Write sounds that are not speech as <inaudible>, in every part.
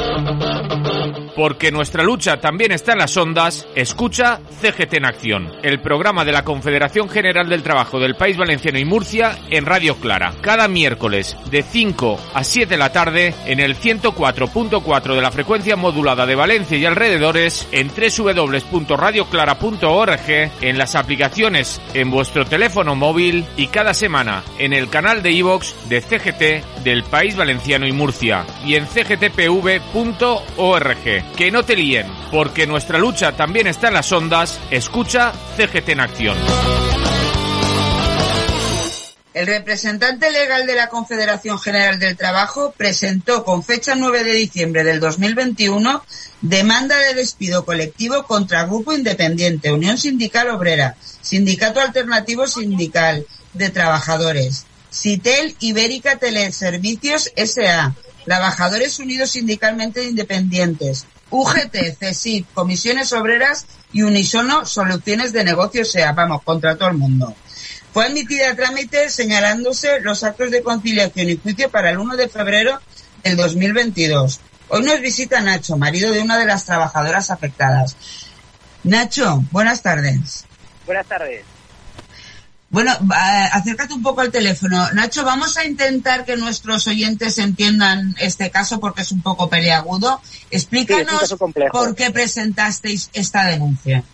Thank you. Porque nuestra lucha también está en las ondas, escucha CGT en Acción, el programa de la Confederación General del Trabajo del País Valenciano y Murcia en Radio Clara, cada miércoles de 5 a 7 de la tarde en el 104.4 de la frecuencia modulada de Valencia y alrededores en www.radioclara.org, en las aplicaciones en vuestro teléfono móvil y cada semana en el canal de iVox de CGT del País Valenciano y Murcia y en cgtpv.org. Que no te líen, porque nuestra lucha también está en las ondas. Escucha CGT en acción. El representante legal de la Confederación General del Trabajo presentó con fecha 9 de diciembre del 2021 demanda de despido colectivo contra Grupo Independiente, Unión Sindical Obrera, Sindicato Alternativo Sindical de Trabajadores, CITEL Ibérica Teleservicios S.A., Trabajadores Unidos Sindicalmente Independientes, UGT, CESIP, Comisiones Obreras y Unisono Soluciones de Negocios SEA, vamos, contra todo el mundo. Fue admitida a trámite señalándose los actos de conciliación y juicio para el 1 de febrero del 2022. Hoy nos visita Nacho, marido de una de las trabajadoras afectadas. Nacho, buenas tardes. Buenas tardes. Bueno, acércate un poco al teléfono. Nacho, vamos a intentar que nuestros oyentes entiendan este caso porque es un poco peleagudo. Explícanos por qué presentasteis esta denuncia.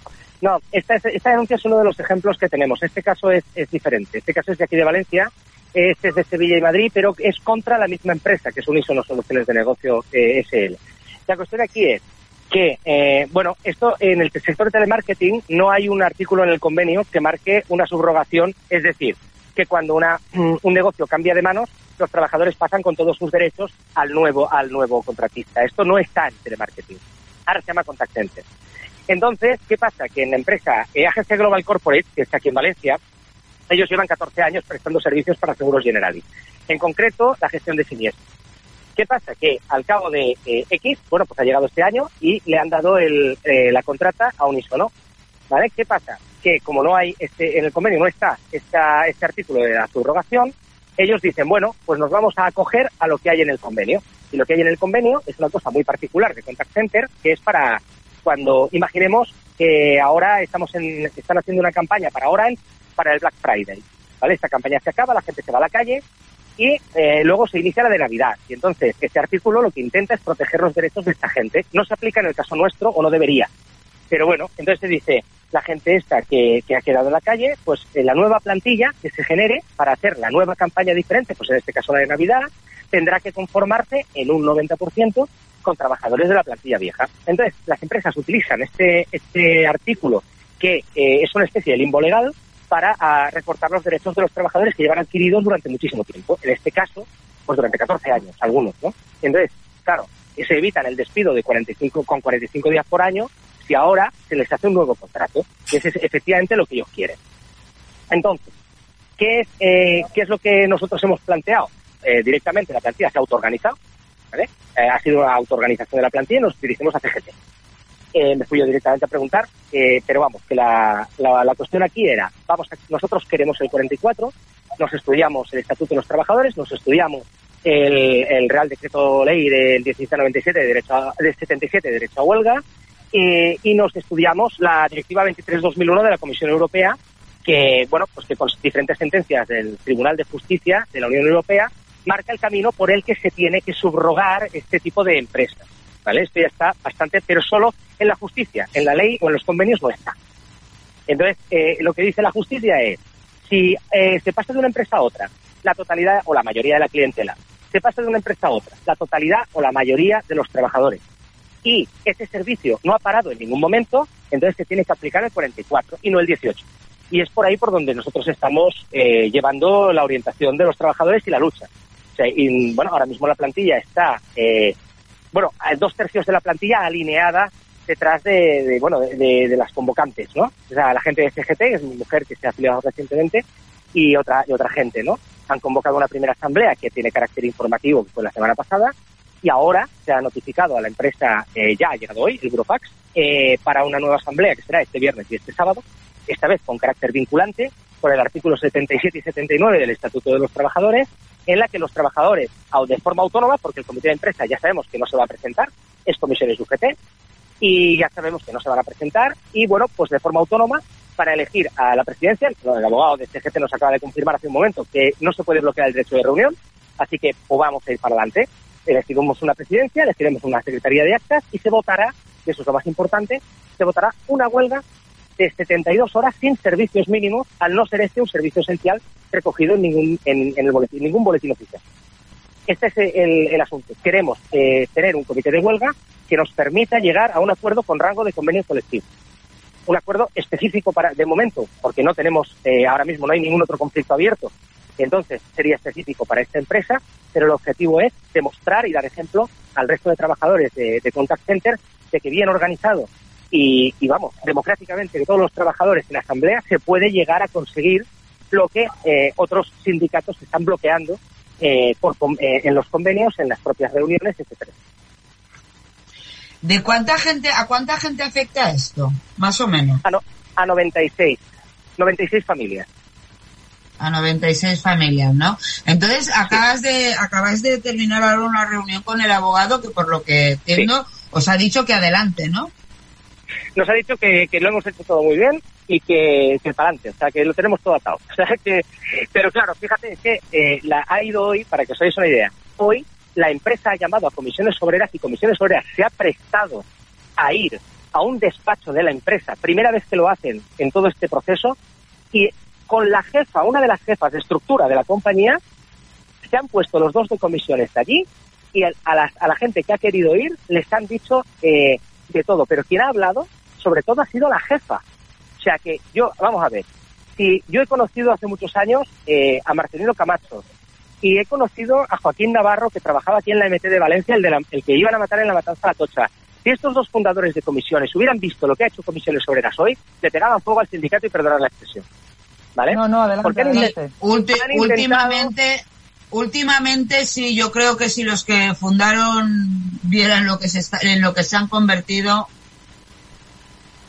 No, esta, esta denuncia es uno de los ejemplos que tenemos. Este caso es, es diferente. Este caso es de aquí de Valencia, este es de Sevilla y Madrid, pero es contra la misma empresa, que es Unisono Soluciones de Negocio eh, SL. La cuestión aquí es, que, eh, bueno, esto en el sector de telemarketing no hay un artículo en el convenio que marque una subrogación, es decir, que cuando una, <clears throat> un negocio cambia de manos, los trabajadores pasan con todos sus derechos al nuevo, al nuevo contratista. Esto no está en telemarketing. Ahora se llama contact center. Entonces, ¿qué pasa? Que en la empresa AGC Global Corporate, que está aquí en Valencia, ellos llevan 14 años prestando servicios para seguros Generali. En concreto, la gestión de siniestros. ¿Qué pasa? Que al cabo de eh, X, bueno, pues ha llegado este año y le han dado el, eh, la contrata a Unisono. ¿Vale? ¿Qué pasa? Que como no hay, este, en el convenio no está esta, este artículo de la subrogación, ellos dicen, bueno, pues nos vamos a acoger a lo que hay en el convenio. Y lo que hay en el convenio es una cosa muy particular de Contact Center, que es para cuando, imaginemos que ahora estamos en, están haciendo una campaña para Orange para el Black Friday. ¿Vale? Esta campaña se acaba, la gente se va a la calle, y eh, luego se inicia la de Navidad. Y entonces, este artículo lo que intenta es proteger los derechos de esta gente. No se aplica en el caso nuestro o no debería. Pero bueno, entonces se dice, la gente esta que, que ha quedado en la calle, pues eh, la nueva plantilla que se genere para hacer la nueva campaña diferente, pues en este caso la de Navidad, tendrá que conformarse en un 90% con trabajadores de la plantilla vieja. Entonces, las empresas utilizan este, este artículo que eh, es una especie de limbo legal para a, recortar los derechos de los trabajadores que llevan adquiridos durante muchísimo tiempo. En este caso, pues durante 14 años, algunos, ¿no? Entonces, claro, se evitan el despido de 45 con 45 días por año si ahora se les hace un nuevo contrato, que es efectivamente lo que ellos quieren. Entonces, ¿qué es, eh, ¿qué es lo que nosotros hemos planteado? Eh, directamente la plantilla se ha autoorganizado, ¿vale? Eh, ha sido una autoorganización de la plantilla y nos dirigimos a CGT. Eh, me fui yo directamente a preguntar, eh, pero vamos, que la, la, cuestión aquí era, vamos, nosotros queremos el 44, nos estudiamos el Estatuto de los Trabajadores, nos estudiamos el, el Real Decreto Ley del 1797 de, derecho a, de 77 de derecho a huelga eh, y nos estudiamos la Directiva 23-2001 de la Comisión Europea que, bueno, pues que con diferentes sentencias del Tribunal de Justicia de la Unión Europea marca el camino por el que se tiene que subrogar este tipo de empresas. ¿vale? Esto ya está bastante, pero solo en la justicia, en la ley o en los convenios no está. Entonces, eh, lo que dice la justicia es, si eh, se pasa de una empresa a otra, la totalidad o la mayoría de la clientela, se pasa de una empresa a otra, la totalidad o la mayoría de los trabajadores, y ese servicio no ha parado en ningún momento, entonces se tiene que aplicar el 44 y no el 18. Y es por ahí por donde nosotros estamos eh, llevando la orientación de los trabajadores y la lucha. Bueno, ahora mismo la plantilla está bueno, dos tercios de la plantilla alineada detrás de, bueno, de, las convocantes, ¿no? O sea, la gente de CGT, que es mi mujer que se ha afiliado recientemente, y otra, y otra gente, ¿no? Han convocado una primera asamblea que tiene carácter informativo, que fue la semana pasada, y ahora se ha notificado a la empresa, eh, ya ha llegado hoy, el Eurofax, eh, para una nueva asamblea que será este viernes y este sábado, esta vez con carácter vinculante, por el artículo 77 y 79 del Estatuto de los Trabajadores, en la que los trabajadores, de forma autónoma, porque el comité de empresa ya sabemos que no se va a presentar, es comisiones UGT, y ya sabemos que no se van a presentar, y bueno, pues de forma autónoma, para elegir a la presidencia, el abogado de CGT nos acaba de confirmar hace un momento que no se puede bloquear el derecho de reunión, así que pues vamos a ir para adelante. Elegiremos una presidencia, elegiremos una secretaría de actas y se votará, y eso es lo más importante, se votará una huelga de 72 horas sin servicios mínimos, al no ser este un servicio esencial recogido en ningún, en, el boletín, ningún boletín oficial. Este es el, asunto. Queremos eh, tener un comité de huelga que nos permita llegar a un acuerdo con rango de convenio colectivo. Un acuerdo específico para, de momento, porque no tenemos, eh, ahora mismo no hay ningún otro conflicto abierto. Entonces sería específico para esta empresa, pero el objetivo es demostrar y dar ejemplo al resto de trabajadores de, de Contact Center de que bien organizado y, vamos, democráticamente, que todos los trabajadores en la asamblea se puede llegar a conseguir lo que eh, otros sindicatos están bloqueando eh, en los convenios, en las propias reuniones, etcétera. ¿De cuánta gente, a cuánta gente afecta esto? Más o menos. A, no, a 96. 96 familias. A 96 familias, ¿no? Entonces, acabas de, acabas de terminar ahora una reunión con el abogado que por lo que entiendo os ha dicho que adelante, ¿no? nos ha dicho que, lo hemos hecho todo muy bien y que, que para adelante, o sea, que lo tenemos todo atado. <laughs> O sea, que, pero claro, fíjate que eh, la, ha ido hoy, para que os hagáis una idea, hoy la empresa ha llamado a comisiones obreras y comisiones obreras se ha prestado a ir a un despacho de la empresa, primera vez que lo hacen en todo este proceso, y con la jefa, una de las jefas de estructura de la compañía, se han puesto los dos de comisiones allí y a, la, a la gente que ha querido ir les han dicho eh, de todo, pero quien ha hablado, sobre todo, ha sido la jefa. O sea que yo, vamos a ver, si yo he conocido hace muchos años eh, a Marcelino Camacho y he conocido a Joaquín Navarro, que trabajaba aquí en la MT de Valencia, el, de el que iban a matar en la matanza de Atocha. Si estos dos fundadores de comisiones hubieran visto lo que ha hecho Comisiones Obreras hoy, le pegaban fuego al sindicato y perdonar la expresión. ¿Vale? No, no, adelante. últimamente, Últimamente sí, yo creo que si los que fundaron vieran lo que se está, en lo que se han convertido.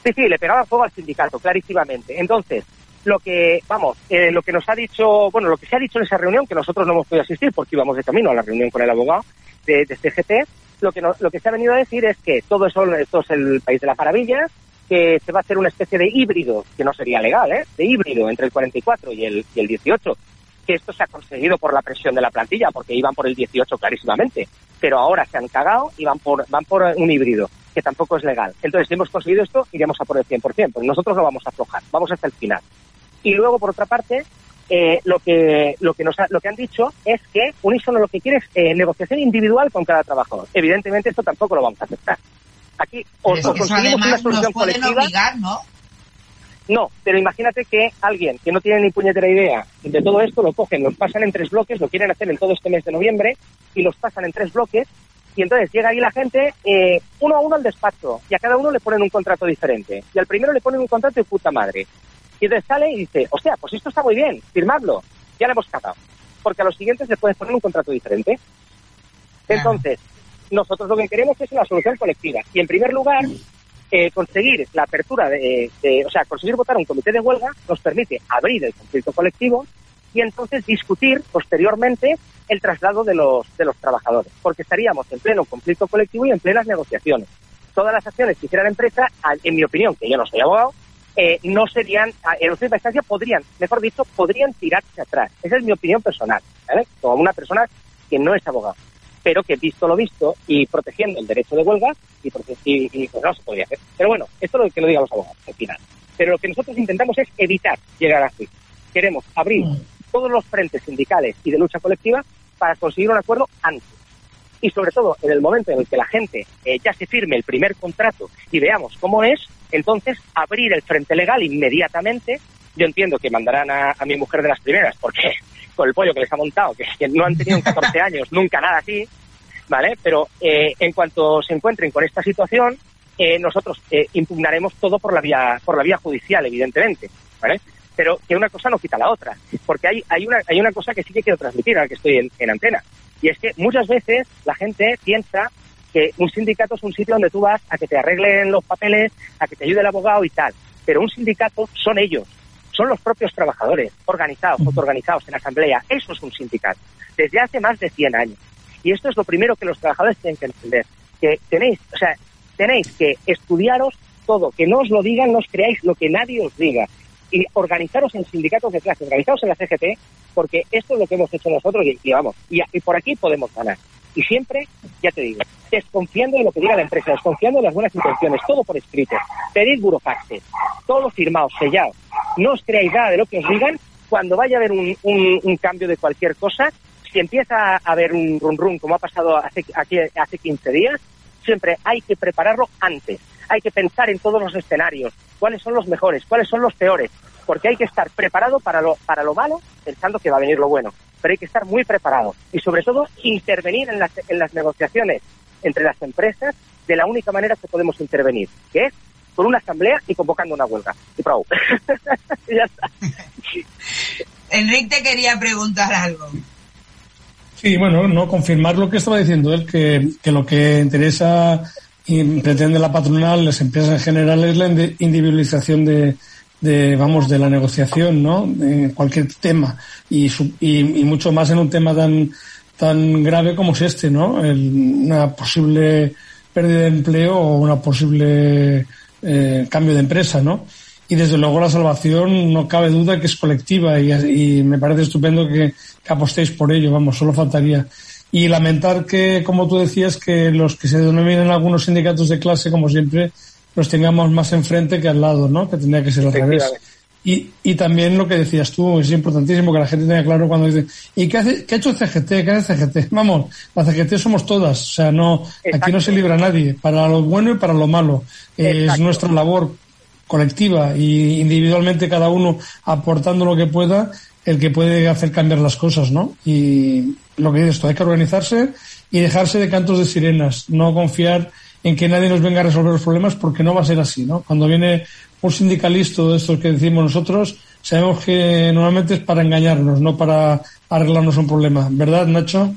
Sí, sí, le pegaba fuego al sindicato, clarísimamente. Entonces, lo que, vamos, eh, lo que nos ha dicho, bueno, lo que se ha dicho en esa reunión, que nosotros no hemos podido asistir porque íbamos de camino a la reunión con el abogado de, CGT, lo que, lo que se ha venido a decir es que todo eso, esto es el país de las maravillas, que se va a hacer una especie de híbrido, que no sería legal, ¿eh? De híbrido entre el 44 y el, y el 18, que esto se ha conseguido por la presión de la plantilla, porque iban por el 18 clarísimamente, pero ahora se han cagado y van por, van por un híbrido, que tampoco es legal. Entonces, si hemos conseguido esto, iremos a por el 100%, porque nosotros no vamos a aflojar, vamos hasta el final. Y luego, por otra parte, eh, lo que lo que nos lo que han dicho es que Unísono lo que quiere es eh, negociación individual con cada trabajador. Evidentemente esto tampoco lo vamos a aceptar. Aquí o, conseguimos una solución colectiva, ¿no? No, pero imagínate que alguien que no tiene ni puñetera idea de todo esto lo cogen, los pasan en tres bloques, lo quieren hacer en todo este mes de noviembre y los pasan en tres bloques y entonces llega ahí la gente eh, uno a uno al despacho y a cada uno le ponen un contrato diferente y al primero le ponen un contrato de puta madre y entonces sale y dice, o sea, pues esto está muy bien, firmadlo, ya le hemos catado porque a los siguientes le pueden poner un contrato diferente. Entonces, nosotros lo que queremos es una solución colectiva y en primer lugar eh, conseguir la apertura de, o sea, conseguir votar un comité de huelga nos permite abrir el conflicto colectivo y entonces discutir posteriormente el traslado de los, de los trabajadores, porque estaríamos en pleno conflicto colectivo y en plenas negociaciones. Todas las acciones que hiciera la empresa, en mi opinión, que yo no soy abogado, eh, no serían, en última instancia podrían, mejor dicho, podrían tirarse atrás. Esa es mi opinión personal, ¿vale? Como una persona que no es abogado pero que visto lo visto y protegiendo el derecho de huelga, y, y, pues no se podría hacer. Pero bueno, esto es lo que lo digan los abogados al final. Pero lo que nosotros intentamos es evitar llegar así. Queremos abrir mm. todos los frentes sindicales y de lucha colectiva para conseguir un acuerdo antes. Y sobre todo, en el momento en el que la gente eh, ya se firme el primer contrato y veamos cómo es, entonces abrir el frente legal inmediatamente. Yo entiendo que mandarán a, a mi mujer de las primeras, porque <laughs> con el pollo que les ha montado, que, no han tenido en 14 años nunca nada así, ¿vale? Pero eh, en cuanto se encuentren con esta situación, eh, nosotros eh, impugnaremos todo por la vía por la vía judicial, evidentemente, ¿vale? Pero que una cosa no quita la otra, porque hay, hay, una, hay una cosa que sí que quiero transmitir ahora que estoy en, en antena, y es que muchas veces la gente piensa que un sindicato es un sitio donde tú vas a que te arreglen los papeles, a que te ayude el abogado y tal, pero un sindicato son ellos, son los propios trabajadores, organizados, autoorganizados en asamblea, eso es un sindicato, desde hace más de 100 años. Y esto es lo primero que los trabajadores tienen que entender, que tenéis, o sea, tenéis que estudiaros todo, que no os lo digan, no os creáis lo que nadie os diga. Y organizaros en sindicatos de clase, organizaros en la CGT, porque esto es lo que hemos hecho nosotros y, y vamos, y, y por aquí podemos ganar. Y siempre, ya te digo, desconfiando de lo que diga la empresa, desconfiando de las buenas intenciones, todo por escrito. Pedid burofaxes, todo firmado, sellado. No os creáis nada de lo que os digan. Cuando vaya a haber un, cambio de cualquier cosa, si empieza a haber un run run como ha pasado hace, aquí, hace 15 días, siempre hay que prepararlo antes. Hay que pensar en todos los escenarios, cuáles son los mejores, cuáles son los peores, porque hay que estar preparado para lo, para lo malo, pensando que va a venir lo bueno. Pero hay que estar muy preparado y, sobre todo, intervenir en las, en las negociaciones entre las empresas de la única manera que podemos intervenir, que es con una asamblea y convocando una huelga. Y pro. <laughs> ya está. Enrique te quería preguntar algo. Sí, bueno, no confirmar lo que estaba diciendo él, que, que lo que interesa y pretende la patronal, las empresas en general, es la individualización de, de vamos, de la negociación, ¿no? En cualquier tema. Y, su, y, y, mucho más en un tema tan, tan grave como es este, ¿no? El, una posible pérdida de empleo o una posible eh, cambio de empresa, ¿no? y desde luego la salvación no cabe duda que es colectiva y, y me parece estupendo que, que, apostéis por ello, vamos, solo faltaría. Y lamentar que, como tú decías, que los que se denominan algunos sindicatos de clase, como siempre, los tengamos más enfrente que al lado, ¿no? Que tendría que ser al revés. Y, y también lo que decías tú, es importantísimo que la gente tenga claro cuando dice, ¿y qué, hace, qué ha hecho CGT? ¿Qué hace CGT? <laughs> Vamos, la CGT somos todas, o sea, no, Exacto. aquí no se libra nadie, para lo bueno y para lo malo. Exacto. Es nuestra labor colectiva y individualmente cada uno aportando lo que pueda, el que puede hacer cambiar las cosas, ¿no? Y lo que dices esto, hay que organizarse y dejarse de cantos de sirenas, no confiar en que nadie nos venga a resolver los problemas porque no va a ser así, ¿no? Cuando viene un sindicalista de estos que decimos nosotros, sabemos que normalmente es para engañarnos, no para arreglarnos un problema, ¿verdad, Nacho?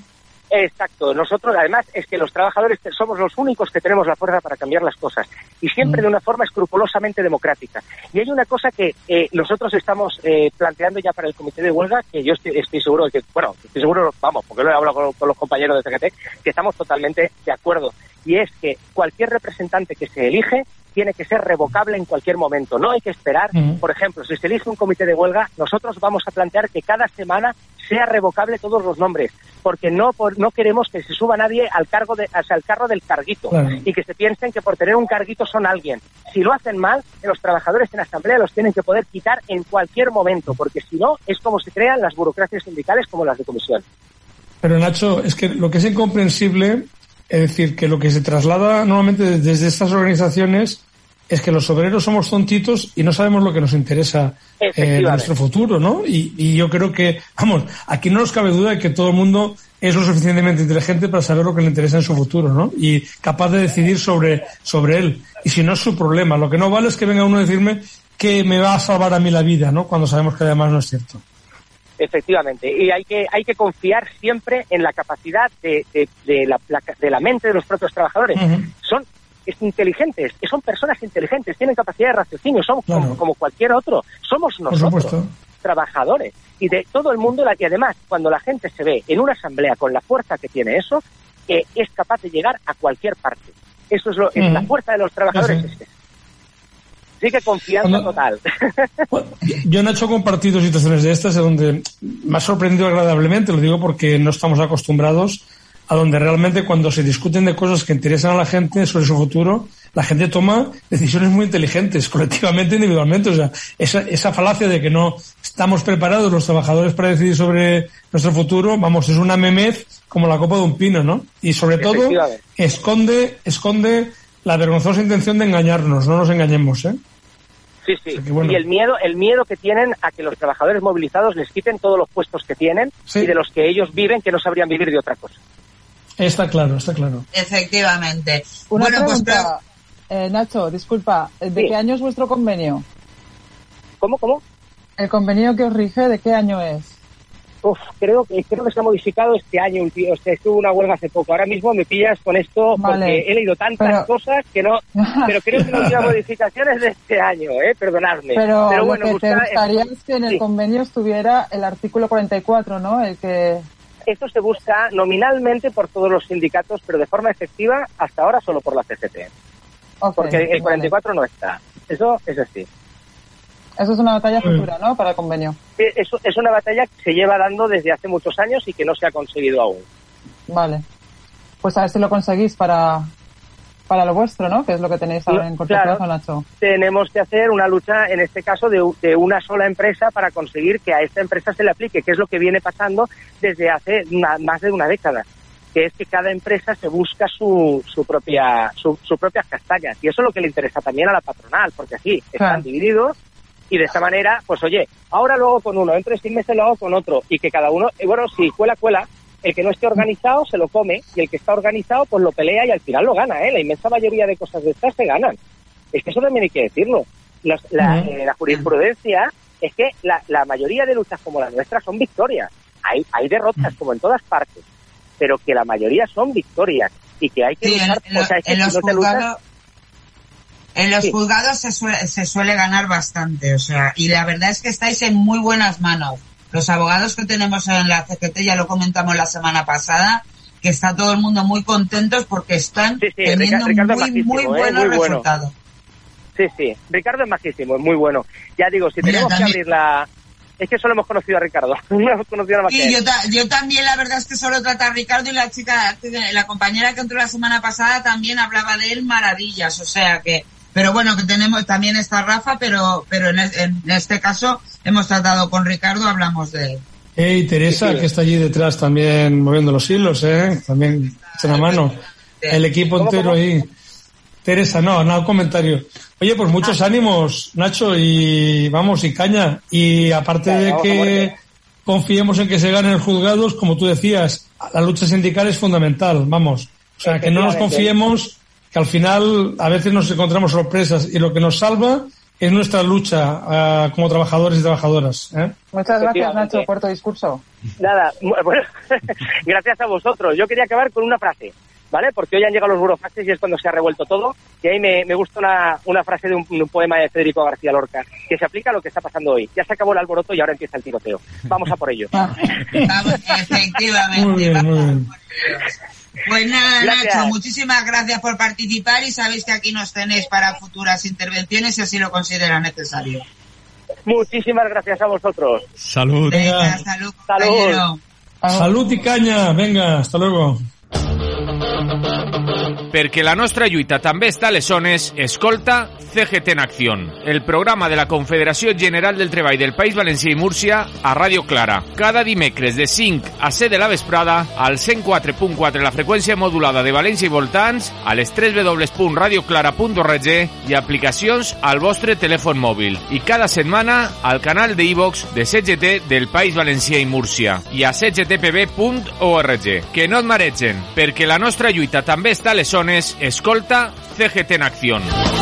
Exacto. Nosotros, además, es que los trabajadores somos los únicos que tenemos la fuerza para cambiar las cosas y siempre mm. de una forma escrupulosamente democrática. Y hay una cosa que eh, nosotros estamos eh, planteando ya para el comité de huelga, que yo estoy, estoy, seguro de que, bueno, estoy seguro, vamos, porque lo he hablado con, con los compañeros de CGT, que estamos totalmente de acuerdo. Y es que cualquier representante que se elige tiene que ser revocable en cualquier momento. No hay que esperar, por ejemplo, si se elige un comité de huelga, nosotros vamos a plantear que cada semana sea revocable todos los nombres, porque no por, no queremos que se suba nadie al cargo de, sea, al carro del carguito claro. y que se piensen que por tener un carguito son alguien. Si lo hacen mal, los trabajadores en asamblea los tienen que poder quitar en cualquier momento, porque si no es como se crean las burocracias sindicales como las de comisión. Pero Nacho, es que lo que es incomprensible es decir, que lo que se traslada normalmente desde estas organizaciones es que los obreros somos tontitos y no sabemos lo que nos interesa eh, en nuestro futuro, ¿no? Y, y, yo creo que, vamos, aquí no nos cabe duda de que todo el mundo es lo suficientemente inteligente para saber lo que le interesa en su futuro, ¿no? Y capaz de decidir sobre, sobre él. Y si no es su problema. Lo que no vale es que venga uno a decirme que me va a salvar a mí la vida, ¿no? Cuando sabemos que además no es cierto. Efectivamente, y hay que hay que confiar siempre en la capacidad de, de, de, la, de la mente de los propios trabajadores. Uh -huh. Son inteligentes, son personas inteligentes, tienen capacidad de raciocinio, son claro. como, como, cualquier otro. Somos nosotros, trabajadores, y de todo el mundo, y además, cuando la gente se ve en una asamblea con la fuerza que tiene eso, eh, es capaz de llegar a cualquier parte. Eso es, lo, uh -huh. es la fuerza de los trabajadores. Sí, sí. Sí que confianza Cuando, total. <laughs> Bueno, yo no he hecho compartido situaciones de estas donde me ha sorprendido agradablemente, lo digo porque no estamos acostumbrados a donde realmente cuando se discuten de cosas que interesan a la gente sobre su futuro, la gente toma decisiones muy inteligentes, colectivamente, individualmente. O sea, esa, esa falacia de que no estamos preparados los trabajadores para decidir sobre nuestro futuro, vamos, es una memez como la copa de un pino, ¿no? Y sobre todo, esconde, esconde la vergonzosa intención de engañarnos, no nos engañemos, ¿eh? Sí, sí. O sea bueno. Y el miedo, el miedo que tienen a que los trabajadores movilizados les quiten todos los puestos que tienen sí. y de los que ellos viven que no sabrían vivir de otra cosa. Está claro, está claro. Efectivamente. Una bueno, pues, pregunta, eh, Nacho, disculpa, ¿de qué año es vuestro convenio? ¿Cómo, cómo? ¿El convenio que os rige de qué año es? Uf, creo, creo que se ha modificado este año, o sea, estuvo una huelga hace poco. Ahora mismo me pillas con esto porque he leído tantas cosas que no, <laughs> pero creo que no hubiera modificaciones de este año, ¿eh? Perdonadme. Pero, bueno, lo que te gustaría es que en el convenio estuviera el artículo 44, ¿no? El que... Esto se busca nominalmente por todos los sindicatos, pero de forma efectiva hasta ahora solo por la CGT. porque el 44 no está. Eso es así. Eso es una batalla futura, ¿no? Para el convenio. Es, es una batalla que se lleva dando desde hace muchos años y que no se ha conseguido aún. Vale. Pues a ver si lo conseguís para, para lo vuestro, ¿no? Que es lo que tenéis ahora en corto plazo, Nacho. Tenemos que hacer una lucha, en este caso, de, de, una sola empresa para conseguir que a esta empresa se le aplique, que es lo que viene pasando desde hace más de una década que es que cada empresa se busca su, su propia su, sus propias castañas y eso es lo que le interesa también a la patronal porque así están divididos y de esta manera, pues oye, ahora lo hago con uno, entre seis meses lo hago con otro y que cada uno, bueno, si cuela, cuela, el que no esté organizado se lo come y el que está organizado pues lo pelea y al final lo gana, ¿eh? La inmensa mayoría de cosas de estas se ganan. Es que eso también hay que decirlo. la, eh, la, jurisprudencia es que la, la, mayoría de luchas como la nuestra son victorias. Hay, hay derrotas como en todas partes, pero que la mayoría son victorias y que hay que luchar. En, o sea, en los en los juzgados se suele, se suele ganar bastante, o sea, y la verdad es que estáis en muy buenas manos. Los abogados que tenemos en la CGT, ya lo comentamos la semana pasada, que está todo el mundo muy contentos porque están teniendo muy, muy ¿eh? buenos resultados. Sí, sí, Ricardo es majísimo, es muy bueno. Ya digo, si tenemos que abrir la, es que solo hemos conocido a Ricardo, <laughs> no hemos conocido a la Sí, yo, yo, también la verdad es que solo trata a Ricardo y la chica, la compañera que entró la semana pasada también hablaba de él maravillas, o sea que pero bueno, que tenemos, también está Rafa, pero, pero en, este caso hemos tratado con Ricardo, hablamos de él. Hey, Teresa, que está allí detrás también moviendo los hilos, ¿eh? También echa la mano. El equipo entero ahí. Teresa, no, nada, comentario. Oye, pues muchos ah. ánimos, Nacho, y vamos, y caña. Y aparte de que confiemos en que se ganen juzgados, como tú decías, la lucha sindical es fundamental, vamos. O sea, que no nos confiemos que al final a veces nos encontramos sorpresas y lo que nos salva es nuestra lucha uh, como trabajadores y trabajadoras. ¿eh? Muchas gracias, Nacho, por tu discurso. Nada, <laughs> bueno, <laughs> gracias a vosotros. Yo quería acabar con una frase, ¿vale? Porque hoy han llegado los burofaxes y es cuando se ha revuelto todo. Y ahí me, me gusta una, una frase de un, un, poema de Federico García Lorca, que se aplica a lo que está pasando hoy. Ya se acabó el alboroto y ahora empieza el tiroteo. Vamos a por ello. <laughs> Efectivamente. Muy bien, muy bien. Pues nada, Nacho, muchísimas gracias por participar y sabéis que aquí nos tenéis para futuras intervenciones si así lo considera necesario. Muchísimas gracias a vosotros. Salud. Venga, salud. Salud. Salud y caña. Venga, hasta luego. Perquè la nostra lluita també està a les zones, escolta CGT en Acció, el programa de la Confederació General del Treball del País Valencià i Múrcia a Ràdio Clara. Cada dimecres de 5 a 7 de la vesprada al 104.4 la freqüència modulada de València i voltants, a les 3 www.radioclara.org i aplicacions al vostre telèfon mòbil. I cada setmana al canal de iVox de CGT del País Valencià i Múrcia i a cgtpb.org. Que no et maregen, perquè la nostra lluita també està a les escolta CGT en Acció.